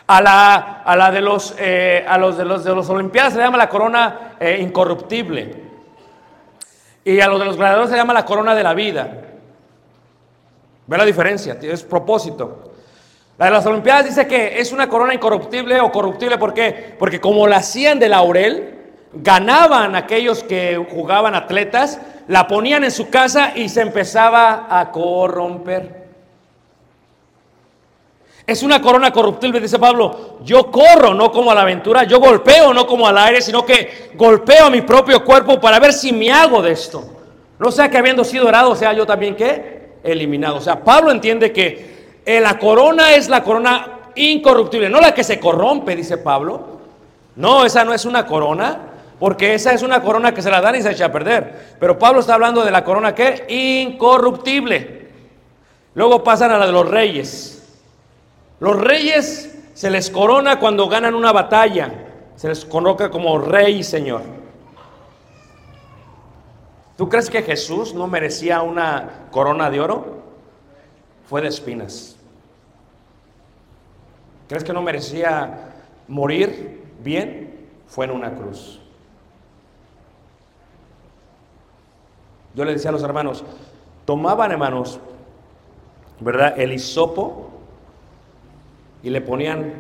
A la, a la de los eh, a los de los de los olimpiadas se le llama la corona eh, incorruptible. Y a los de los gladiadores se llama la corona de la vida. ¿Ve la diferencia? Es propósito. La de las Olimpiadas dice que es una corona incorruptible o corruptible. ¿Por qué? Porque como la hacían de laurel, ganaban aquellos que jugaban atletas, la ponían en su casa y se empezaba a corromper. Es una corona corruptible, dice Pablo. Yo corro, no como a la aventura. Yo golpeo, no como al aire, sino que golpeo mi propio cuerpo para ver si me hago de esto. No sea que habiendo sido orado, sea yo también que eliminado. O sea, Pablo entiende que eh, la corona es la corona incorruptible, no la que se corrompe, dice Pablo. No, esa no es una corona, porque esa es una corona que se la dan y se echa a perder. Pero Pablo está hablando de la corona que incorruptible. Luego pasan a la de los reyes. Los reyes se les corona cuando ganan una batalla. Se les coloca como rey y señor. ¿Tú crees que Jesús no merecía una corona de oro? Fue de espinas. ¿Crees que no merecía morir bien? Fue en una cruz. Yo le decía a los hermanos, tomaban hermanos, ¿verdad? El hisopo y le ponían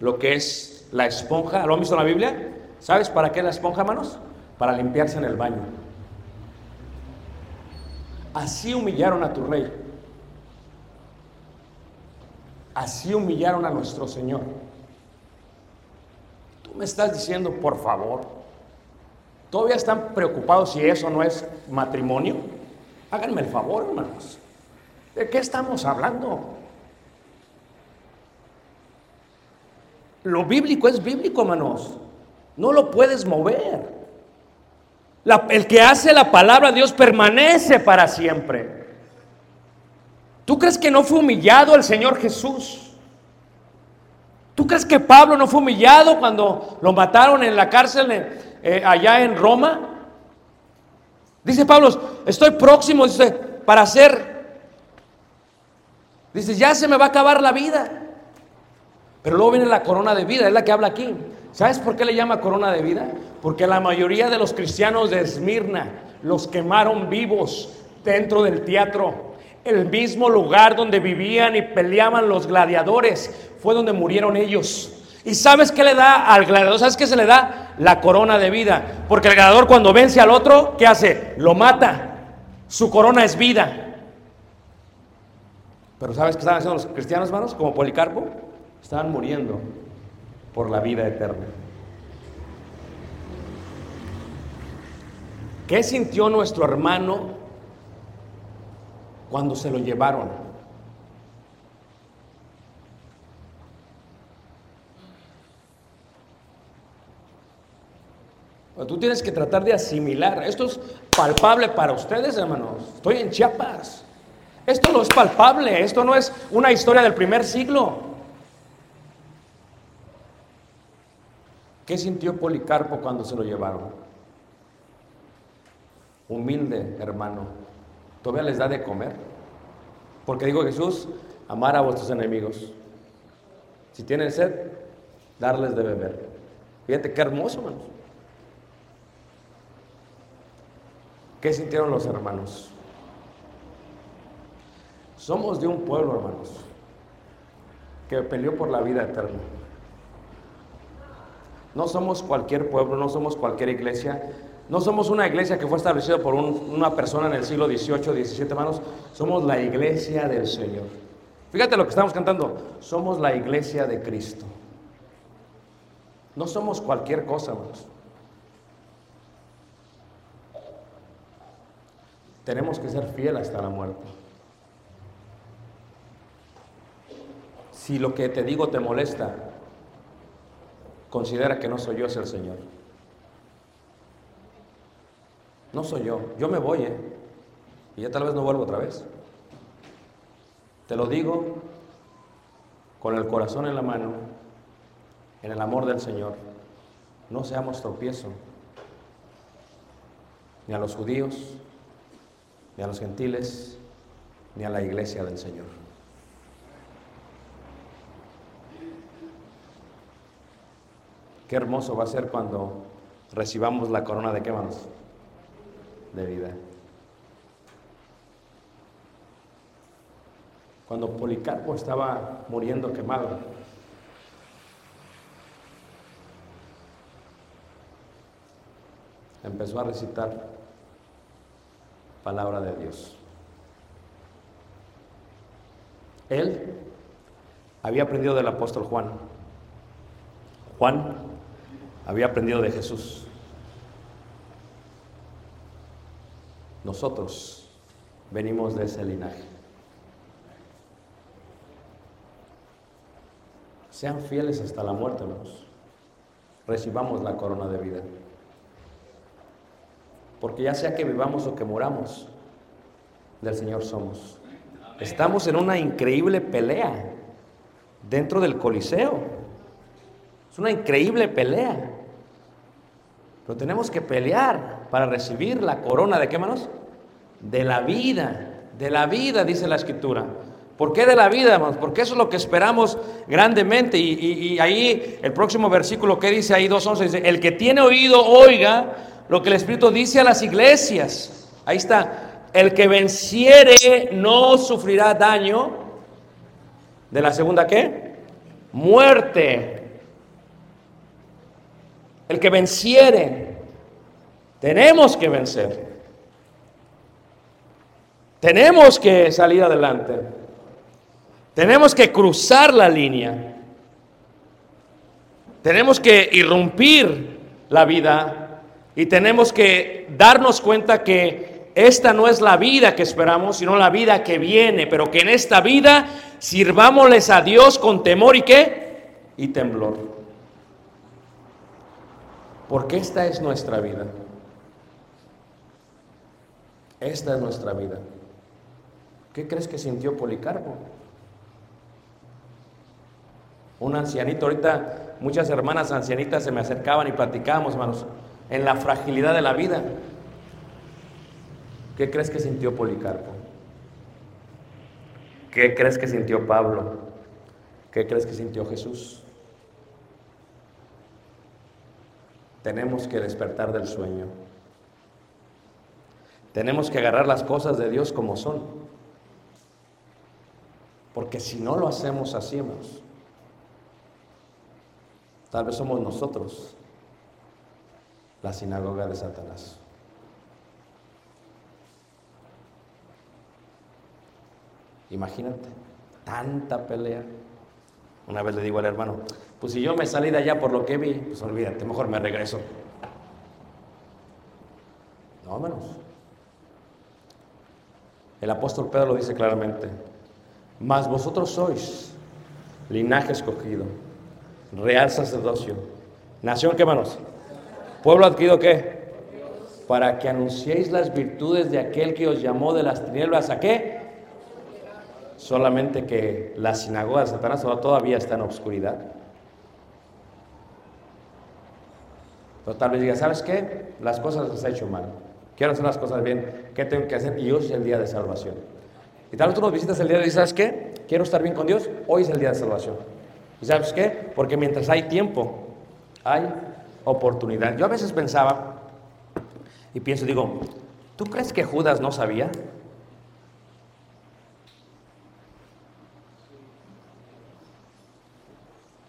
lo que es la esponja. ¿Lo han visto en la Biblia? ¿Sabes para qué la esponja, hermanos? Para limpiarse en el baño. Así humillaron a tu rey. Así humillaron a nuestro Señor. Tú me estás diciendo, por favor, ¿todavía están preocupados si eso no es matrimonio? Háganme el favor, hermanos. ¿De qué estamos hablando? Lo bíblico es bíblico, hermanos. No lo puedes mover. El que hace la palabra de Dios permanece para siempre. ¿Tú crees que no fue humillado el Señor Jesús? ¿Tú crees que Pablo no fue humillado cuando lo mataron en la cárcel eh, allá en Roma? Dice Pablo, estoy próximo dice, para ser. Dice, ya se me va a acabar la vida. Pero luego viene la corona de vida, es la que habla aquí. ¿Sabes por qué le llama corona de vida? Porque la mayoría de los cristianos de Esmirna los quemaron vivos dentro del teatro. El mismo lugar donde vivían y peleaban los gladiadores fue donde murieron ellos. ¿Y sabes qué le da al gladiador? ¿Sabes qué se le da? La corona de vida. Porque el gladiador cuando vence al otro, ¿qué hace? Lo mata. Su corona es vida. Pero ¿sabes qué estaban haciendo los cristianos, hermanos? Como Policarpo. Estaban muriendo por la vida eterna. ¿Qué sintió nuestro hermano cuando se lo llevaron? Tú tienes que tratar de asimilar. Esto es palpable para ustedes, hermanos. Estoy en Chiapas. Esto no es palpable. Esto no es una historia del primer siglo. ¿Qué sintió Policarpo cuando se lo llevaron? Humilde, hermano. ¿Todavía les da de comer? Porque dijo Jesús, amar a vuestros enemigos. Si tienen sed, darles de beber. Fíjate qué hermoso, hermanos. ¿Qué sintieron los hermanos? Somos de un pueblo, hermanos, que peleó por la vida eterna. No somos cualquier pueblo, no somos cualquier iglesia, no somos una iglesia que fue establecida por un- una persona en el siglo XVIII, XVII, hermanos. Somos la iglesia del Señor. Fíjate lo que estamos cantando. Somos la iglesia de Cristo. No somos cualquier cosa, hermanos. Tenemos que ser fieles hasta la muerte. Si lo que te digo te molesta, considera que no soy yo, es el Señor. No soy yo, yo me voy, ¿eh? Y ya tal vez no vuelvo otra vez. Te lo digo con el corazón en la mano, en el amor del Señor. No seamos tropiezo, ni a los judíos, ni a los gentiles, ni a la iglesia del Señor. Qué hermoso va a ser cuando recibamos la corona de qué? De vida. Cuando Policarpo estaba muriendo quemado, empezó a recitar palabra de Dios. Él había aprendido del apóstol Juan. Juan había aprendido de Jesús. Nosotros venimos de ese linaje. Sean fieles hasta la muerte, hermanos. Recibamos la corona de vida. Porque ya sea que vivamos o que muramos, del Señor somos. Estamos en una increíble pelea dentro del Coliseo. Es una increíble pelea. Pero tenemos que pelear para recibir la corona de qué manos? De la vida. De la vida, dice la escritura. ¿Por qué de la vida, hermanos? Porque eso es lo que esperamos grandemente. Y, ahí el próximo versículo que dice ahí 2.11 dice, el que tiene oído, oiga lo que el Espíritu dice a las iglesias. Ahí está. El que venciere no sufrirá daño de la segunda qué? Muerte. El que venciere. Tenemos que vencer. Tenemos que salir adelante. Tenemos que cruzar la línea. Tenemos que irrumpir la vida y tenemos que darnos cuenta que esta no es la vida que esperamos, sino la vida que viene, pero que en esta vida sirvámosles a Dios con temor y qué? Y temblor. Porque esta es nuestra vida. Esta es nuestra vida. ¿Qué crees que sintió Policarpo? Un ancianito, ahorita muchas hermanas ancianitas se me acercaban y platicábamos, hermanos, en la fragilidad de la vida. ¿Qué crees que sintió Policarpo? ¿Qué crees que sintió Pablo? ¿Qué crees que sintió Jesús? Tenemos que despertar del sueño. Tenemos que agarrar las cosas de Dios como son. Porque si no lo hacemos hermanos, tal vez somos nosotros la sinagoga de Satanás. Imagínate, tanta pelea. Una vez le digo al hermano, pues si yo me salí de allá por lo que vi, pues olvídate, mejor me regreso. No, menos. El apóstol Pedro lo dice claramente, mas vosotros sois linaje escogido, real sacerdocio, nación, ¿qué manos? Pueblo adquirido, ¿qué? Para que anunciéis las virtudes de aquel que os llamó de las tinieblas, ¿a qué? Solamente que la sinagoga de Satanás todavía está en obscuridad. Pero tal vez diga, ¿sabes qué? Las cosas las he hecho mal. Quiero hacer las cosas bien. ¿Qué tengo que hacer? Y hoy es el día de salvación. Y tal vez tú nos visitas el día de hoy ¿sabes qué? Quiero estar bien con Dios. Hoy es el día de salvación. ¿Y sabes qué? Porque mientras hay tiempo, hay oportunidad. Yo a veces pensaba y pienso, digo, ¿tú crees que Judas no sabía?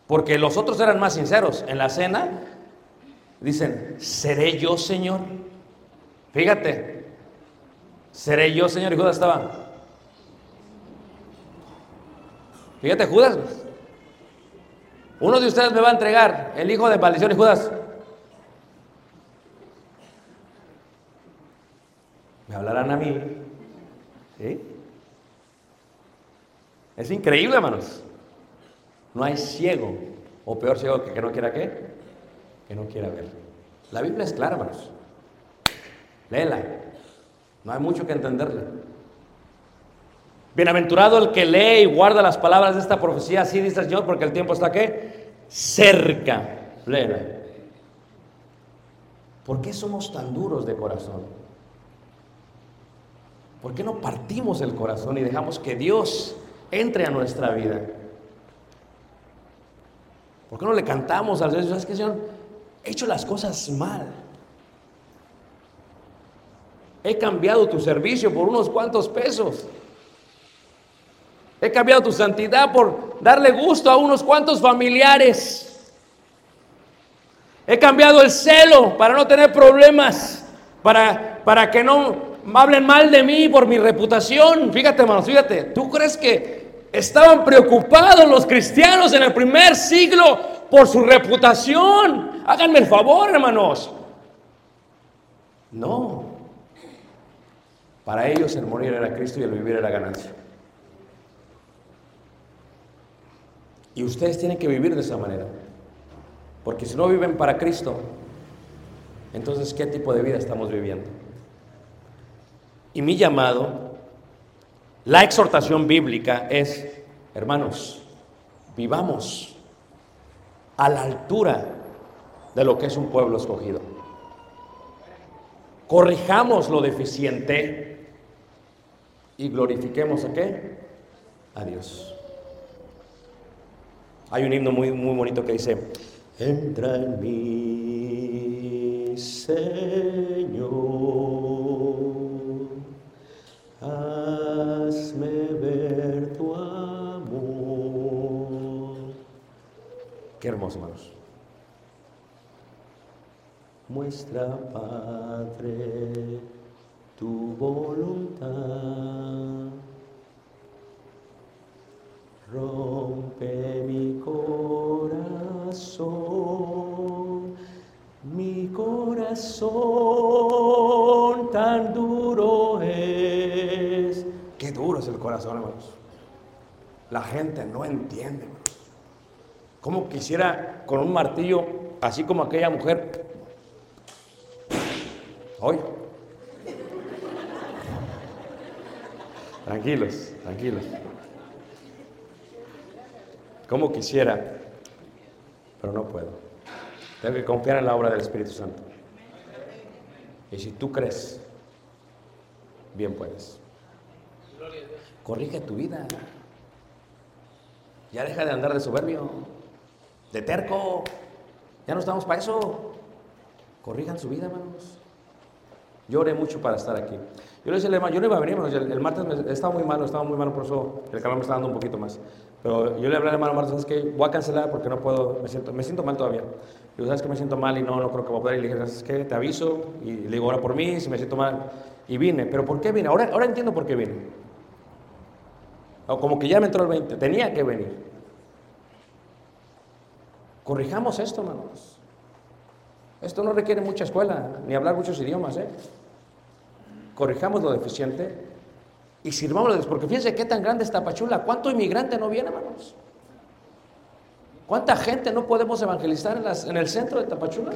Porque los otros eran más sinceros. En la cena dicen, ¿seré yo, Señor? Fíjate, ¿seré yo, Señor? Y Judas estaba. Fíjate, Judas. Uno de ustedes me va a entregar, el hijo de maldición y Judas. Me hablarán a mí. ¿Sí? Es increíble, hermanos. No hay ciego, o peor ciego que, que no quiera qué, que no quiera ver. La Biblia es clara, hermanos. Léela. No hay mucho que entenderle. Bienaventurado el que lee y guarda las palabras de esta profecía, así dice el Señor, porque el tiempo está qué? Cerca. Léela. ¿Por qué somos tan duros de corazón? ¿Por qué no partimos el corazón y dejamos que Dios entre a nuestra vida? ¿Por qué no le cantamos al Señor? ¿Sabes qué, Señor? He hecho las cosas mal. He cambiado tu servicio por unos cuantos pesos. He cambiado tu santidad por darle gusto a unos cuantos familiares. He cambiado el celo para no tener problemas, para, para que no hablen mal de mí por mi reputación. Fíjate, hermanos, fíjate. ¿Tú crees que estaban preocupados los cristianos en el primer siglo por su reputación? Háganme el favor, hermanos. No. Para ellos el morir era Cristo y el vivir era ganancia. Y ustedes tienen que vivir de esa manera. Porque si no viven para Cristo, entonces ¿qué tipo de vida estamos viviendo? Y mi llamado, la exhortación bíblica es, hermanos, vivamos a la altura de lo que es un pueblo escogido. Corrijamos lo deficiente y glorifiquemos a qué? A Dios. Hay un himno muy, muy bonito que dice, entra en mí, Señor, hazme ver tu amor. Qué hermoso, hermanos. Muestra, Padre, tu voluntad. Rompe mi corazón, mi corazón tan duro es. Qué duro es el corazón, hermanos. La gente no entiende, hermanos. Como quisiera con un martillo, así como aquella mujer. Hoy. Tranquilos, tranquilos. Como quisiera, pero no puedo. Tengo que confiar en la obra del Espíritu Santo. Y si tú crees, bien puedes. Corrige tu vida. Ya deja de andar de soberbio, de terco. Ya no estamos para eso. Corrijan su vida, hermanos. Lloré mucho para estar aquí. Yo le decía al hermano, yo no iba a venir, el, martes me- estaba muy malo, estaba muy malo, por eso el calor me está dando un poquito más. Pero yo le hablé al hermano ¿sabes qué? Voy a cancelar porque no puedo, me siento, me siento mal todavía. Digo, ¿sabes que Me siento mal y no, no creo que voy a poder. Y le dije, ¿sabes qué? Te aviso. Y le digo, ahora por mí, si me siento mal. Y vine. ¿Pero por qué vine? Ahora, ahora entiendo por qué vine. O como que ya me entró el 20. Tenía que venir. Corrijamos esto, hermanos. Esto no requiere mucha escuela, ni hablar muchos idiomas, ¿eh? Corrijamos lo deficiente y sirvámosles, porque fíjense qué tan grande es Tapachula. ¿Cuánto inmigrante no viene, hermanos? ¿Cuánta gente no podemos evangelizar en, en el centro de Tapachula?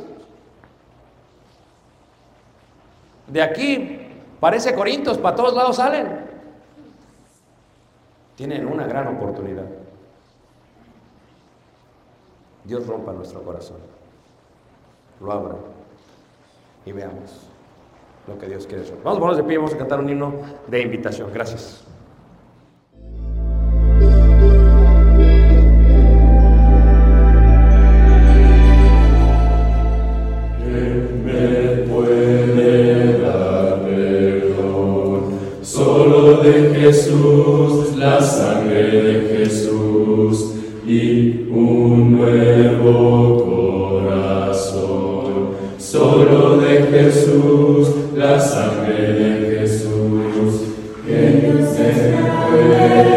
De aquí parece Corintios, para todos lados salen. Tienen una gran oportunidad. Dios rompa nuestro corazón, lo abra y veamos lo que Dios quiere hacer. Vamos a ponernos de pie, vamos a cantar un himno de invitación. Gracias. Madre de Jesús, que nos esperó